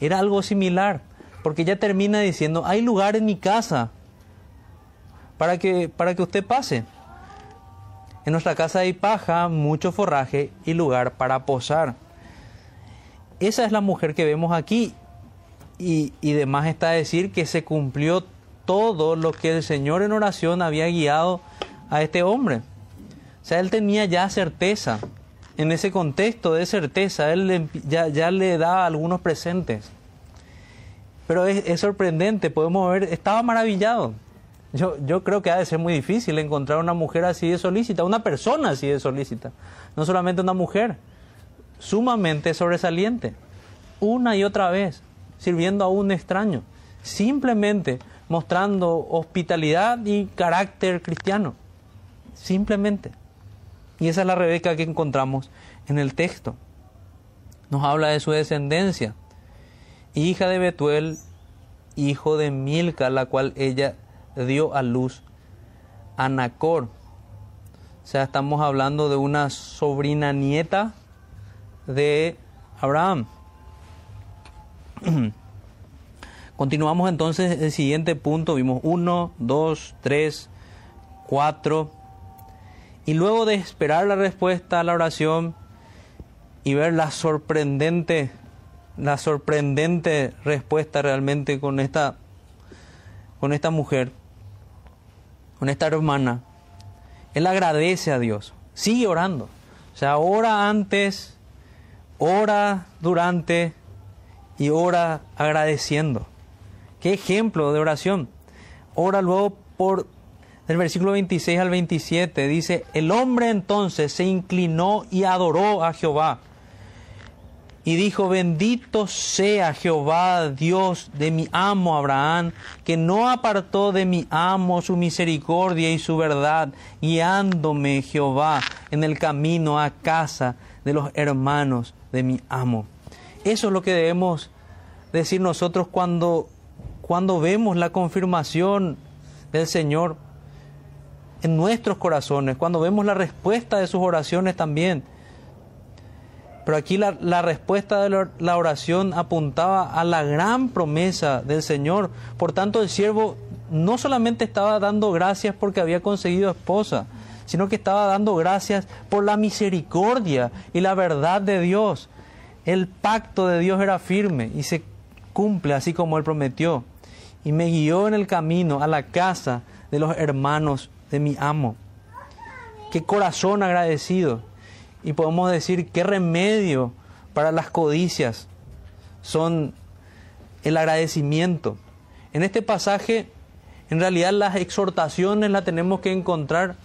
Era algo similar, porque ella termina diciendo, hay lugar en mi casa para que, para que usted pase. En nuestra casa hay paja, mucho forraje y lugar para posar. Esa es la mujer que vemos aquí y, y demás está decir que se cumplió todo lo que el Señor en oración había guiado a este hombre. O sea, él tenía ya certeza. En ese contexto de certeza, él ya, ya le da algunos presentes. Pero es, es, sorprendente, podemos ver, estaba maravillado. Yo, yo creo que ha de ser muy difícil encontrar una mujer así de solícita, una persona así de solícita, no solamente una mujer, sumamente sobresaliente, una y otra vez sirviendo a un extraño, simplemente mostrando hospitalidad y carácter cristiano, simplemente. Y esa es la Rebeca que encontramos en el texto. Nos habla de su descendencia, hija de Betuel, hijo de Milca, la cual ella dio a luz a Nacor. O sea, estamos hablando de una sobrina nieta de Abraham. Continuamos entonces el siguiente punto. Vimos uno, dos, tres, cuatro. Y luego de esperar la respuesta a la oración y ver la sorprendente, la sorprendente respuesta realmente con esta, con esta mujer, con esta hermana, él agradece a Dios. Sigue orando. O sea, ora antes, ora durante y ora agradeciendo. Qué ejemplo de oración. Ora luego por del versículo 26 al 27 dice, el hombre entonces se inclinó y adoró a Jehová. Y dijo, bendito sea Jehová, Dios de mi amo Abraham, que no apartó de mi amo su misericordia y su verdad, guiándome Jehová en el camino a casa de los hermanos de mi amo. Eso es lo que debemos decir nosotros cuando cuando vemos la confirmación del Señor en nuestros corazones, cuando vemos la respuesta de sus oraciones también. Pero aquí la, la, respuesta de la oración apuntaba a la gran promesa del Señor. Por tanto, el siervo no solamente estaba dando gracias porque había conseguido esposa, sino que estaba dando gracias por la misericordia y la verdad de Dios. El pacto de Dios era firme y se cumple así como Él prometió y me guió en el camino a la casa de los hermanos de mi amo. Qué corazón agradecido. Y podemos decir qué remedio para las codicias son el agradecimiento. En este pasaje, en realidad las exhortaciones las tenemos que encontrar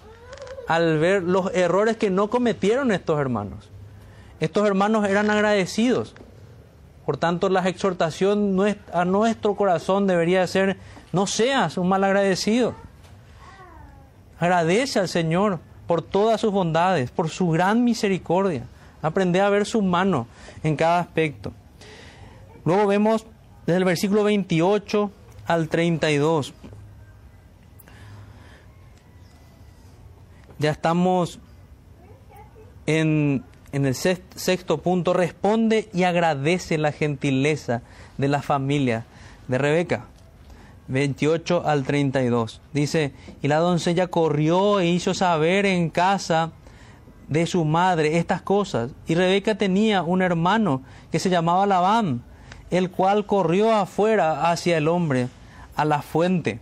al ver los errores que no cometieron estos hermanos. Estos hermanos eran agradecidos. Por tanto, la exhortación a nuestro corazón debería ser, no seas un mal agradecido. Agradece al Señor por todas sus bondades, por su gran misericordia. Aprende a ver su mano en cada aspecto. Luego vemos desde el versículo 28 al 32. Ya estamos en en el sexto punto, responde y agradece la gentileza de la familia de Rebeca. 28 al 32. Dice, y la doncella corrió e hizo saber en casa de su madre estas cosas. Y Rebeca tenía un hermano que se llamaba Labán, el cual corrió afuera hacia el hombre, a la fuente.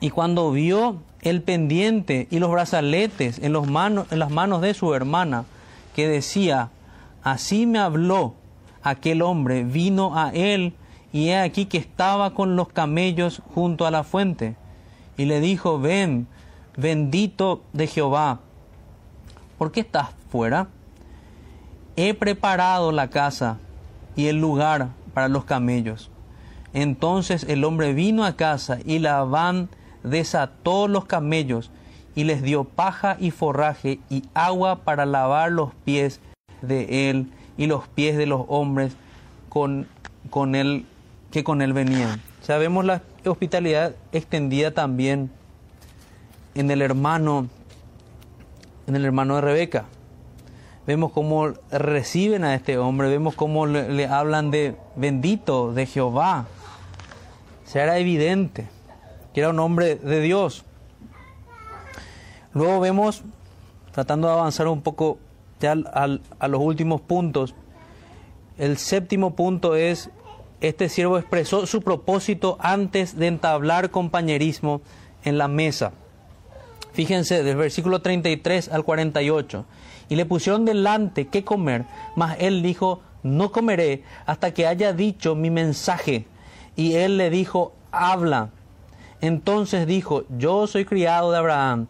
Y cuando vio el pendiente y los brazaletes en, los en las manos de su hermana, que decía, así me habló aquel hombre, vino a él y he aquí que estaba con los camellos junto a la fuente. Y le dijo, ven, bendito de Jehová, ¿por qué estás fuera? He preparado la casa y el lugar para los camellos. Entonces el hombre vino a casa y Labán desató los camellos y les dio paja y forraje y agua para lavar los pies de él y los pies de los hombres con, con él que con él venían. Sabemos la hospitalidad extendida también en el hermano, en el hermano de Rebeca. Vemos cómo reciben a este hombre, vemos cómo le, hablan de bendito de Jehová. Se era evidente era un hombre de Dios. Luego vemos, tratando de avanzar un poco ya a los últimos puntos, el séptimo punto es este siervo expresó su propósito antes de entablar compañerismo en la mesa. Fíjense, del versículo 33 al 48. Y le pusieron delante qué comer, mas él dijo, no comeré hasta que haya dicho mi mensaje. Y él le dijo, habla. Entonces dijo, yo soy criado de Abraham,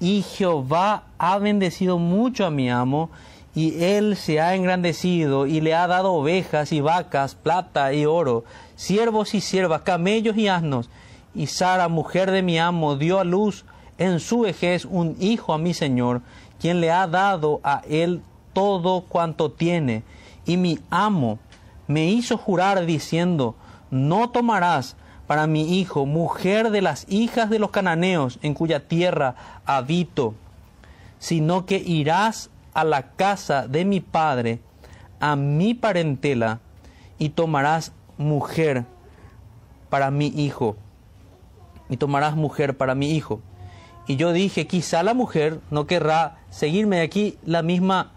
y Jehová ha bendecido mucho a mi amo, y él se ha engrandecido y le ha dado ovejas y vacas, plata y oro, siervos y siervas, camellos y asnos. Y Sara, mujer de mi amo, dio a luz en su vejez un hijo a mi Señor, quien le ha dado a él todo cuanto tiene. Y mi amo me hizo jurar diciendo, no tomarás para mi hijo mujer de las hijas de los cananeos en cuya tierra habito, sino que irás a la casa de mi padre, a mi parentela, y tomarás mujer para mi hijo. Y tomarás mujer para mi hijo. Y yo dije, quizá la mujer no querrá seguirme aquí la misma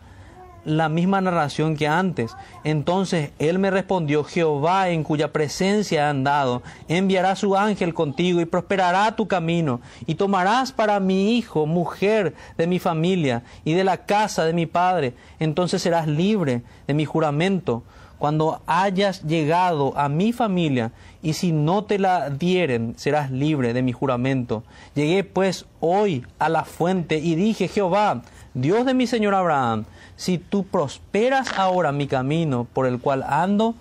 la misma narración que antes. Entonces él me respondió, Jehová en cuya presencia he andado, enviará su ángel contigo y prosperará tu camino, y tomarás para mi hijo mujer de mi familia y de la casa de mi padre, entonces serás libre de mi juramento. Cuando hayas llegado a mi familia, y si no te la dieren, serás libre de mi juramento. Llegué pues hoy a la fuente y dije, Jehová, Dios de mi Señor Abraham, si tú prosperas ahora mi camino por el cual ando,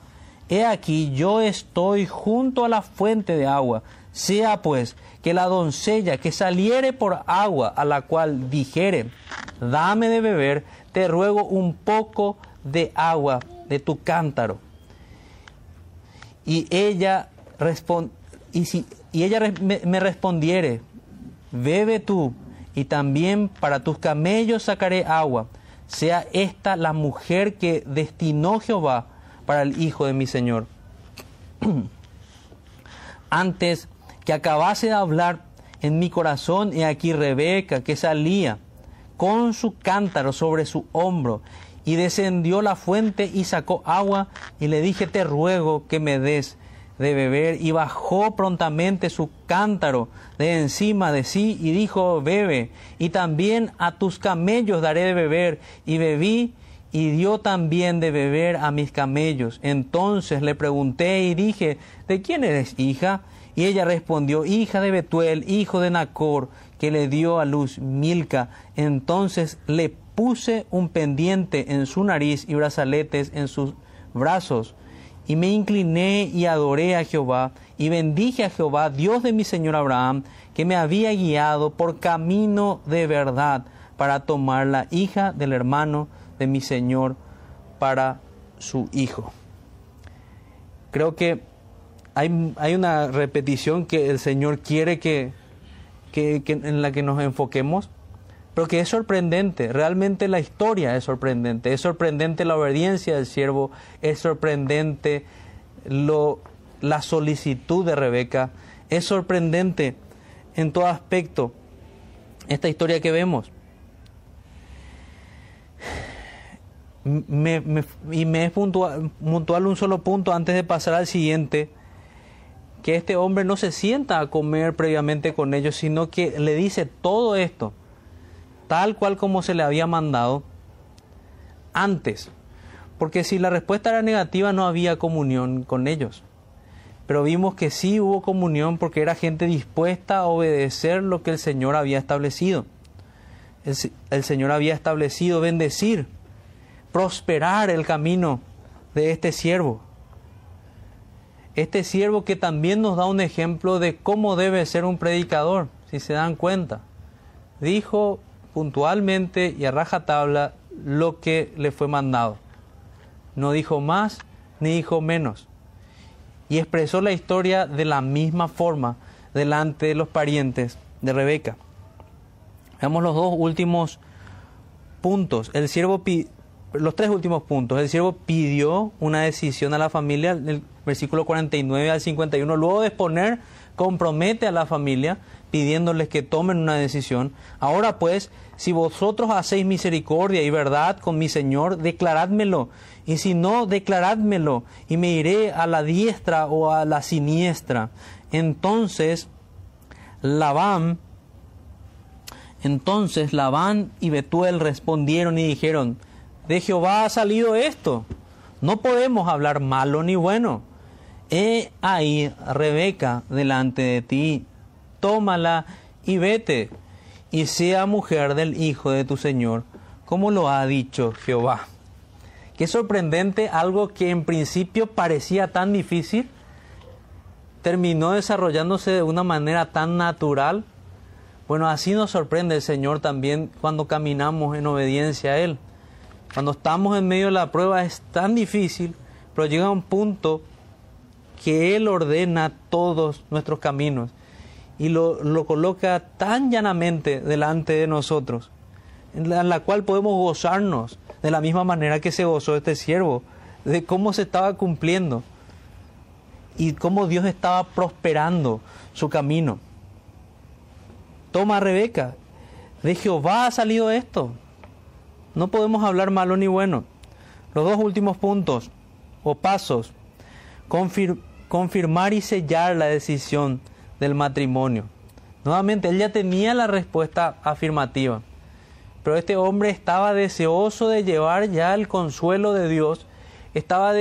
he aquí yo estoy junto a la fuente de agua. Sea pues que la doncella que saliere por agua a la cual dijere, dame de beber, te ruego un poco de agua de tu cántaro. Y ella, y si, y ella me respondiere, bebe tú, y también para tus camellos sacaré agua sea esta la mujer que destinó Jehová para el hijo de mi Señor. Antes que acabase de hablar en mi corazón, he aquí Rebeca que salía con su cántaro sobre su hombro y descendió la fuente y sacó agua y le dije, te ruego que me des de beber y bajó prontamente su cántaro de encima de sí y dijo, bebe, y también a tus camellos daré de beber. Y bebí y dio también de beber a mis camellos. Entonces le pregunté y dije, ¿de quién eres hija? Y ella respondió, hija de Betuel, hijo de Nacor, que le dio a luz Milca. Entonces le puse un pendiente en su nariz y brazaletes en sus brazos y me incliné y adoré a Jehová y bendije a Jehová, Dios de mi Señor Abraham, que me había guiado por camino de verdad para tomar la hija del hermano de mi Señor para su hijo. Creo que hay, hay una repetición que el Señor quiere que, que, que en la que nos enfoquemos pero que es sorprendente, realmente la historia es sorprendente, es sorprendente la obediencia del siervo, es sorprendente lo, la solicitud de Rebeca. Es sorprendente en todo aspecto esta historia que vemos. y me es puntual, puntual un solo punto antes de pasar al siguiente, que este hombre no se sienta a comer previamente con ellos, sino que le dice todo esto, tal cual como se le había mandado antes. Porque si la respuesta era negativa no había comunión con ellos. Pero vimos que sí hubo comunión porque era gente dispuesta a obedecer lo que el Señor había establecido. El, Señor había establecido bendecir prosperar el camino de este siervo. Este siervo que también nos da un ejemplo de cómo debe ser un predicador, si se dan cuenta. Dijo puntualmente y a rajatabla lo que le fue mandado. No dijo más ni dijo menos. Y expresó la historia de la misma forma delante de los parientes de Rebeca. Veamos los dos últimos puntos. El siervo los tres últimos puntos. El siervo pidió una decisión a la familia, el versículo 49 al 51. Luego de exponer, compromete a la familia pidiéndoles que tomen una decisión. Ahora pues, si vosotros hacéis misericordia y verdad con mi Señor, declarádmelo. Y si no, declarádmelo y me iré a la diestra o a la siniestra. Entonces, Labán, entonces Labán y Betuel respondieron y dijeron, de Jehová ha salido esto. No podemos hablar malo ni bueno. He ahí Rebeca delante de ti. Tómala y vete, y sea mujer del hijo de tu Señor, como lo ha dicho Jehová. Qué sorprendente, algo que en principio parecía tan difícil, terminó desarrollándose de una manera tan natural. Bueno, así nos sorprende el Señor también cuando caminamos en obediencia a Él. Cuando estamos en medio de la prueba es tan difícil, pero llega un punto que Él ordena todos nuestros caminos y lo, lo coloca tan llanamente delante de nosotros, en la, en la cual podemos gozarnos de la misma manera que se gozó este siervo, de cómo se estaba cumpliendo y cómo Dios estaba prosperando su camino. Toma Rebeca, de Jehová ha salido esto. No podemos hablar malo ni bueno. Los dos últimos puntos o pasos. confirmar y sellar la decisión del matrimonio. Nuevamente, él ya tenía la respuesta afirmativa. Pero este hombre estaba deseoso de llevar ya el consuelo de Dios. Estaba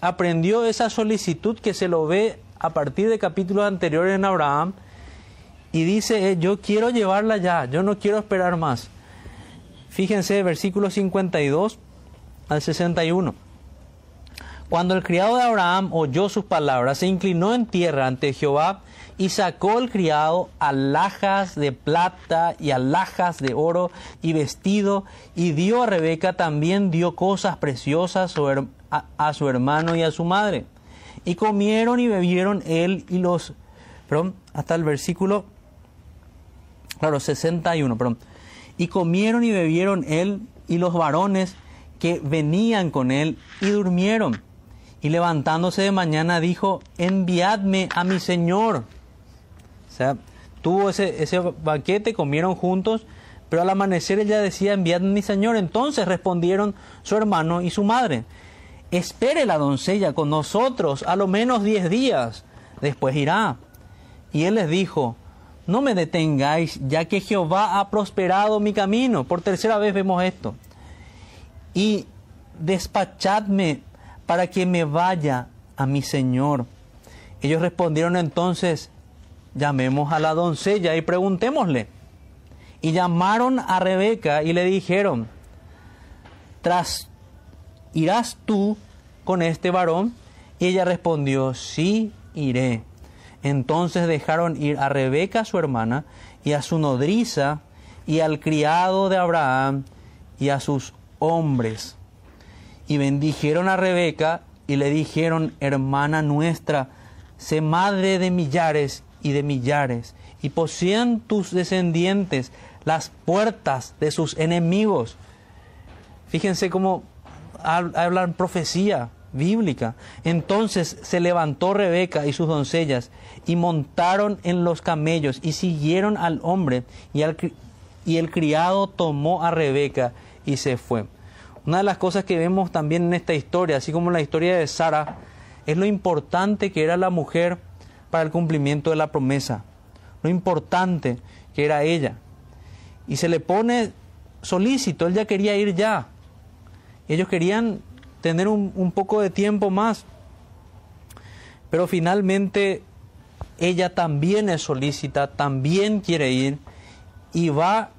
aprendió esa solicitud que se lo ve a partir de capítulos anteriores en Abraham. Y dice, eh, yo quiero llevarla ya, yo no quiero esperar más. Fíjense, versículo 52 al 61. Cuando el criado de Abraham oyó sus palabras, se inclinó en tierra ante Jehová y sacó el criado alhajas de plata y alhajas de oro y vestido y dio a Rebeca también dio cosas preciosas a, su hermano y a su madre. Y comieron y bebieron él y los, hasta el versículo, claro, 61, perdón. Y comieron y bebieron él y los varones que venían con él y durmieron. Y levantándose de mañana dijo, enviadme a mi señor. Sea, tuvo ese, ese banquete, comieron juntos, pero al amanecer ella decía, enviadme a mi señor. Entonces respondieron su hermano y su madre, espere la doncella con nosotros a lo menos diez días, después irá. Y él les dijo, no me detengáis, ya que Jehová ha prosperado mi camino. Por tercera vez vemos esto. Y despachadme para que me vaya a mi Señor. Ellos respondieron entonces, llamemos a la doncella y preguntémosle. Y llamaron a Rebeca y le dijeron, tras, ¿irás tú con este varón? Y ella respondió, sí, iré. Entonces dejaron ir a Rebeca su hermana y a su nodriza y al criado de Abraham y a sus hombres. Y bendijeron a Rebeca y le dijeron, hermana nuestra, sé madre de millares y de millares, y posean tus descendientes las puertas de sus enemigos. Fíjense cómo hablan profecía bíblica. Entonces se levantó Rebeca y sus doncellas y montaron en los camellos y siguieron al hombre y, y el criado tomó a Rebeca y se fue. Una de las cosas que vemos también en esta historia, así como en la historia de Sara, es lo importante que era la mujer para el cumplimiento de la promesa, lo importante que era ella. Y se le pone solícito, él ya quería ir ya. Ellos querían tener un, un poco de tiempo más. Pero finalmente ella también es solícita, también quiere ir y va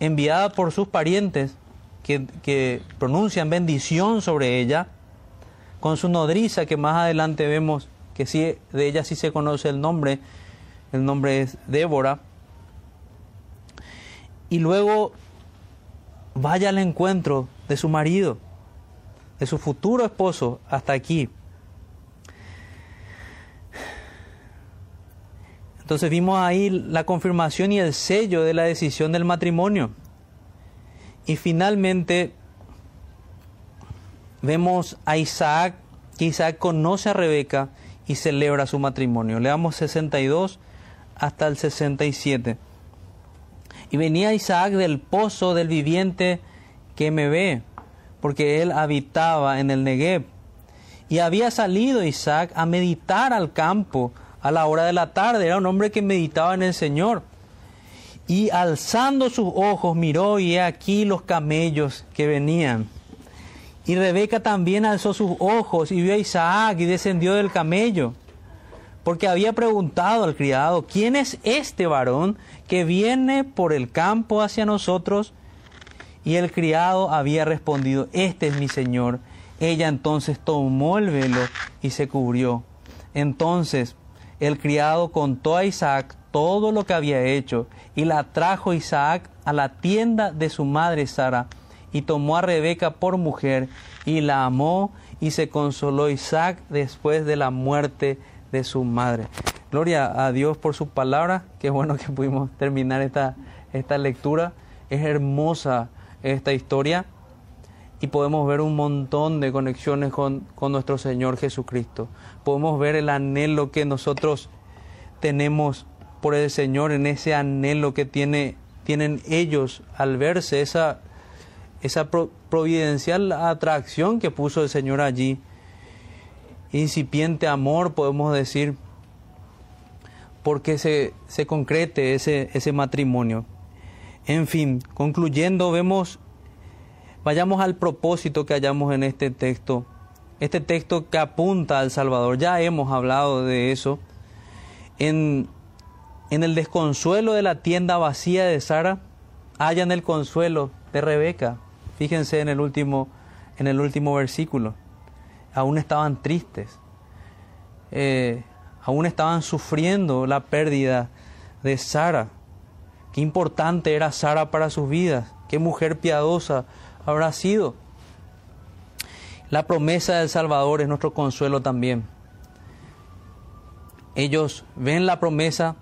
enviada por sus parientes que, que, pronuncian bendición sobre ella, con su nodriza que más adelante vemos que sí, de ella sí se conoce el nombre, el nombre es Débora, y luego vaya al encuentro de su marido, de su futuro esposo, hasta aquí. Entonces vimos ahí la confirmación y el sello de la decisión del matrimonio. Y finalmente vemos a Isaac, que Isaac conoce a Rebeca y celebra su matrimonio. Leamos 62 hasta el 67. Y venía Isaac del pozo del viviente que me ve, porque él habitaba en el Negev. Y había salido Isaac a meditar al campo a la hora de la tarde. Era un hombre que meditaba en el Señor. Y alzando sus ojos miró y he aquí los camellos que venían. Y Rebeca también alzó sus ojos y vio a Isaac y descendió del camello. Porque había preguntado al criado, ¿quién es este varón que viene por el campo hacia nosotros? Y el criado había respondido, este es mi señor. Ella entonces tomó el velo y se cubrió. Entonces el criado contó a Isaac todo lo que había hecho y la trajo Isaac a la tienda de su madre Sara y tomó a Rebeca por mujer y la amó y se consoló Isaac después de la muerte de su madre. Gloria a Dios por su palabra. Qué bueno que pudimos terminar esta, esta lectura. Es hermosa esta historia y podemos ver un montón de conexiones con, con nuestro Señor Jesucristo. Podemos ver el anhelo que nosotros tenemos por el Señor, en ese anhelo que tiene, tienen ellos al verse, esa, esa providencial atracción que puso el Señor allí. Incipiente amor, podemos decir, porque se, se concrete ese, ese matrimonio. En fin, concluyendo, vemos Vayamos al propósito que hallamos en este texto. Este texto que apunta al Salvador. Ya hemos hablado de eso. En, en el desconsuelo de la tienda vacía de Sara, hallan el consuelo de Rebeca. Fíjense en el último, en el último versículo. Aún estaban tristes. Eh, aún estaban sufriendo la pérdida de Sara. Qué importante era Sara para sus vidas. Qué mujer piadosa habrá sido. La promesa del Salvador es nuestro consuelo también. Ellos ven la promesa,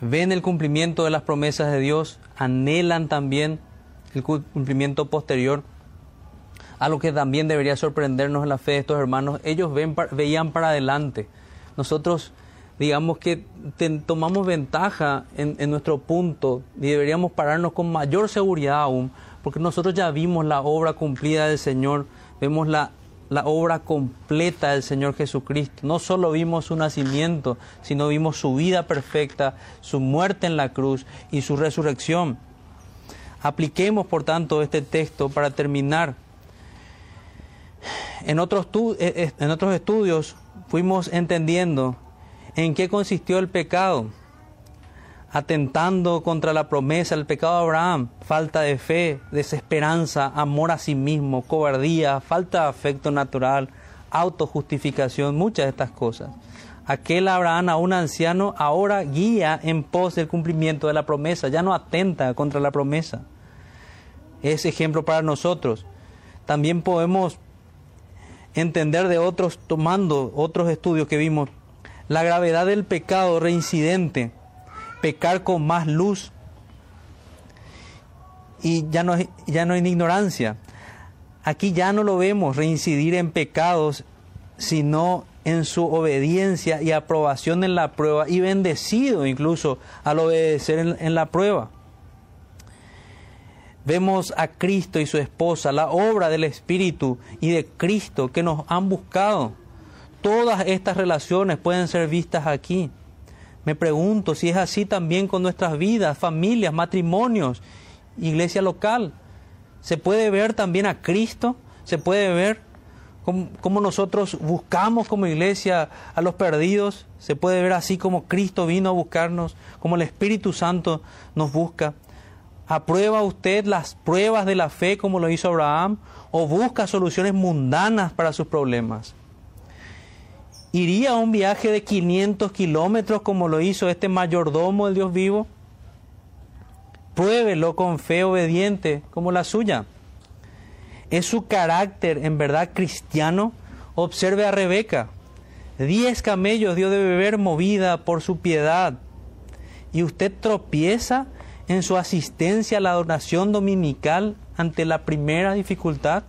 ven el cumplimiento de las promesas de Dios, anhelan también el cumplimiento posterior, a lo que también debería sorprendernos en la fe de estos hermanos. Ellos ven, veían para adelante. Nosotros digamos que tomamos ventaja en, nuestro punto y deberíamos pararnos con mayor seguridad aún, porque nosotros ya vimos la obra cumplida del Señor, vemos la, la obra completa del Señor Jesucristo. No solo vimos su nacimiento, sino vimos su vida perfecta, su muerte en la cruz y su resurrección. Apliquemos, por tanto, este texto para terminar. En otros, eh, eh, en otros estudios fuimos entendiendo ¿En qué consistió el pecado? Atentando contra la promesa, el pecado de Abraham, falta de fe, desesperanza, amor a sí mismo, cobardía, falta de afecto natural, autojustificación, muchas de estas cosas. Aquel Abraham, a un anciano, ahora guía en pos del cumplimiento de la promesa, ya no atenta contra la promesa. Es ejemplo para nosotros. También podemos entender de otros, tomando otros estudios que vimos, la gravedad del pecado reincidente, pecar con más luz y ya no, ya no hay ignorancia. aquí ya no lo vemos reincidir en pecados, sino en su obediencia y aprobación en la prueba y bendecido incluso al obedecer en, en la prueba. Vemos a Cristo y su esposa, la obra del Espíritu y de Cristo que nos han buscado. Todas estas relaciones pueden ser vistas aquí. Me pregunto si es así también con nuestras vidas, familias, matrimonios, iglesia local. Se puede ver también a Cristo, se puede ver cómo, nosotros buscamos como iglesia a los perdidos, se puede ver así como Cristo vino a buscarnos, como el Espíritu Santo nos busca. ¿Aprueba usted las pruebas de la fe como lo hizo Abraham o busca soluciones mundanas para sus problemas? ¿Iría a un viaje de 500 kilómetros como lo hizo este mayordomo del Dios vivo? Pruébelo con fe obediente como la suya. ¿Es su carácter en verdad cristiano? Observe a Rebeca. Diez camellos dio de beber movida por su piedad. ¿Y usted tropieza en su asistencia a la adoración dominical ante la primera dificultad?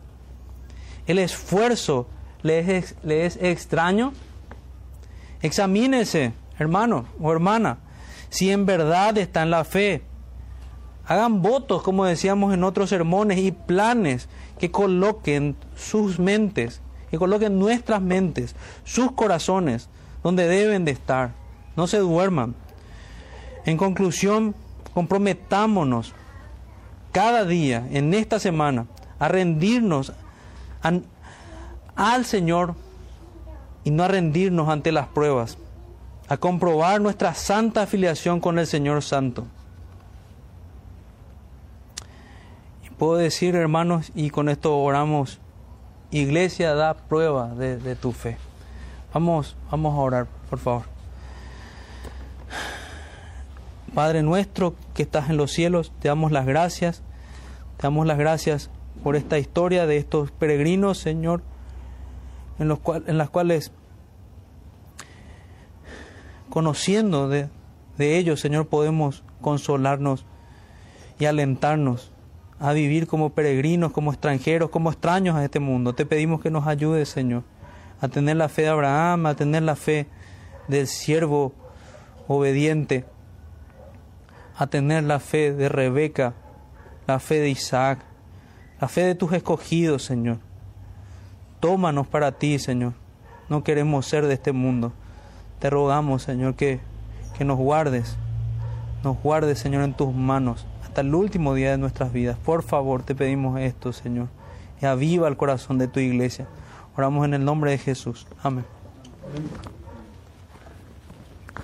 ¿El esfuerzo le es, le es extraño? Examínese, hermano o hermana, si en verdad está en la fe. Hagan votos, como decíamos en otros sermones, y planes que coloquen sus mentes, que coloquen nuestras mentes, sus corazones, donde deben de estar. No se duerman. En conclusión, comprometámonos cada día, en esta semana, a rendirnos al Señor y no a rendirnos ante las pruebas, a comprobar nuestra santa afiliación con el Señor Santo. Y puedo decir, hermanos, y con esto oramos, Iglesia, da prueba de, de tu fe. Vamos, vamos a orar, por favor. Padre nuestro que estás en los cielos, te damos las gracias, te damos las gracias por esta historia de estos peregrinos, Señor, en, los en las cuales, conociendo de, de ellos, Señor, podemos consolarnos y alentarnos a vivir como peregrinos, como extranjeros, como extraños a este mundo. Te pedimos que nos ayudes, Señor, a tener la fe de Abraham, a tener la fe del siervo obediente, a tener la fe de Rebeca, la fe de Isaac, la fe de tus escogidos, Señor. Tómanos para ti, Señor. No queremos ser de este mundo. Te rogamos, Señor, que, que nos guardes. Nos guardes, Señor, en tus manos hasta el último día de nuestras vidas. Por favor, te pedimos esto, Señor. Y aviva el corazón de tu iglesia. Oramos en el nombre de Jesús. Amén.